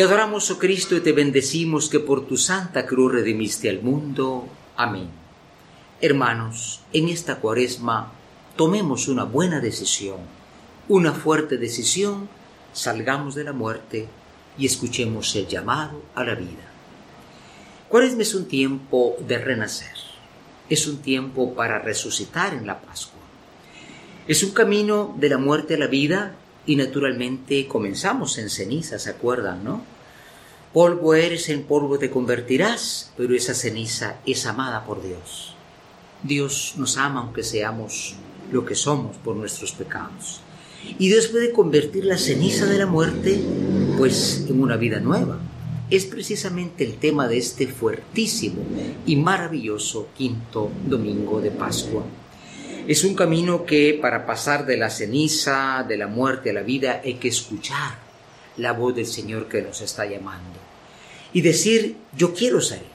Te adoramos, oh Cristo, y te bendecimos que por tu santa cruz redimiste al mundo. Amén. Hermanos, en esta cuaresma tomemos una buena decisión, una fuerte decisión, salgamos de la muerte y escuchemos el llamado a la vida. Cuaresma es un tiempo de renacer, es un tiempo para resucitar en la Pascua. Es un camino de la muerte a la vida y naturalmente comenzamos en ceniza, ¿se acuerdan, no? Polvo eres, en polvo te convertirás, pero esa ceniza es amada por Dios. Dios nos ama aunque seamos lo que somos por nuestros pecados. Y Dios puede convertir la ceniza de la muerte pues en una vida nueva. Es precisamente el tema de este fuertísimo y maravilloso quinto domingo de Pascua. Es un camino que para pasar de la ceniza, de la muerte a la vida, hay que escuchar la voz del Señor que nos está llamando. Y decir, yo quiero salir.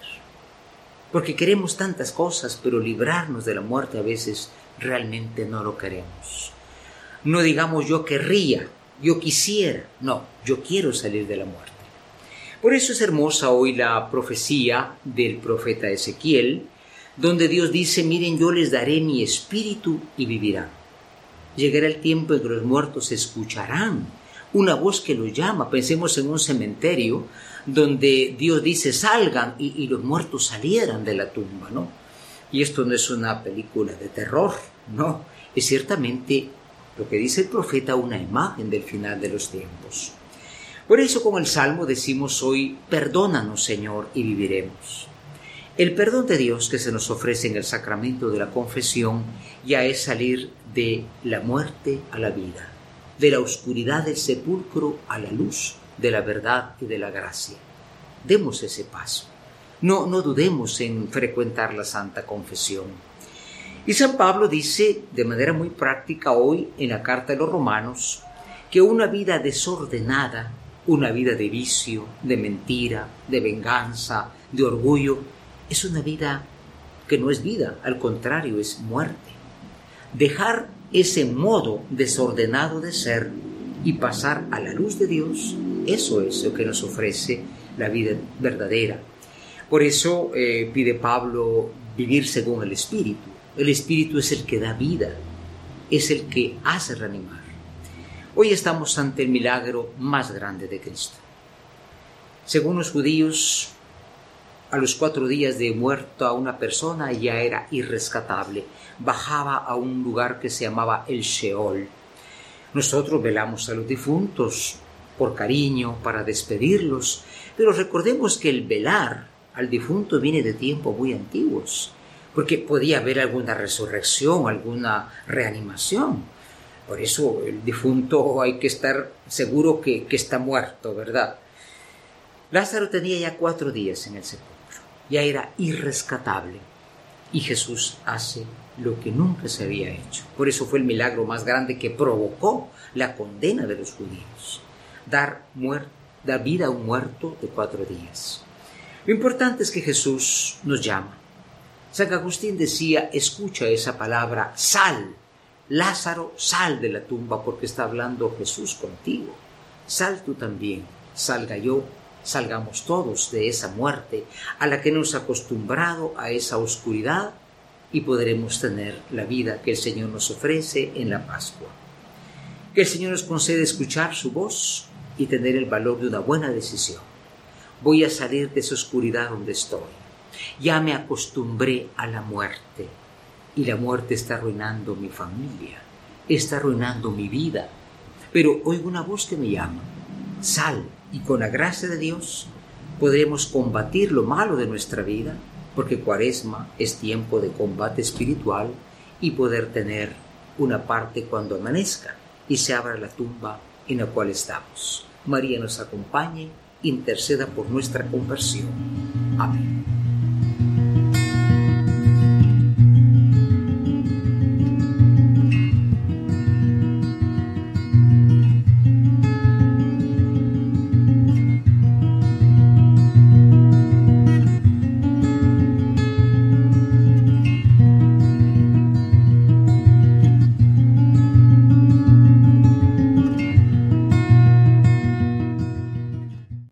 Porque queremos tantas cosas, pero librarnos de la muerte a veces realmente no lo queremos. No digamos yo querría, yo quisiera, no, yo quiero salir de la muerte. Por eso es hermosa hoy la profecía del profeta Ezequiel, donde Dios dice, miren, yo les daré mi espíritu y vivirán. Llegará el tiempo en que los muertos escucharán una voz que los llama. Pensemos en un cementerio donde Dios dice, salgan y, los muertos salieran de la tumba, ¿no? Y esto no es una película de terror, no, es ciertamente lo que dice el profeta una imagen del final de los tiempos. Por eso con el Salmo decimos hoy, perdónanos Señor y viviremos. El perdón de Dios que se nos ofrece en el sacramento de la confesión ya es salir de la muerte a la vida, de la oscuridad del sepulcro a la luz de la verdad y de la gracia. Demos ese paso. No, no dudemos en frecuentar la Santa Confesión. Y San Pablo dice de manera muy práctica hoy en la carta de los romanos que una vida desordenada, una vida de vicio, de mentira, de venganza, de orgullo, es una vida que no es vida, al contrario, es muerte. Dejar ese modo desordenado de ser y pasar a la luz de Dios, eso es lo que nos ofrece la vida verdadera. Por eso eh, pide Pablo vivir según el Espíritu. El Espíritu es el que da vida, es el que hace reanimar. Hoy estamos ante el milagro más grande de Cristo. Según los judíos, a los cuatro días de muerto a una persona ya era irrescatable. Bajaba a un lugar que se llamaba el Sheol. Nosotros velamos a los difuntos por cariño, para despedirlos, pero recordemos que el velar al difunto viene de tiempos muy antiguos, porque podía haber alguna resurrección, alguna reanimación. Por eso el difunto hay que estar seguro que, que está muerto, ¿verdad? Lázaro tenía ya cuatro días en el sepulcro ya era irrescatable. Y Jesús hace lo que nunca se había hecho. Por eso fue el milagro más grande que provocó la condena de los judíos. Dar, vida a un muerto de cuatro días. Lo importante es que Jesús nos llama. San Agustín decía, escucha esa palabra, sal. Lázaro, sal de la tumba porque está hablando Jesús contigo. Sal tú también, salga yo salgamos todos de esa muerte a la que nos ha acostumbrado a esa oscuridad y podremos tener la vida que el Señor nos ofrece en la Pascua. Que el Señor nos concede escuchar su voz y tener el valor de una buena decisión. Voy a salir de esa oscuridad donde estoy. Ya me acostumbré a la muerte y la muerte está arruinando mi familia, está arruinando mi vida. Pero oigo una voz que me llama. Sal, y con la gracia de Dios podremos combatir lo malo de nuestra vida, porque cuaresma es tiempo de combate espiritual y poder tener una parte cuando amanezca y se abra la tumba en la cual estamos. María nos acompañe, interceda por nuestra conversión. Amén.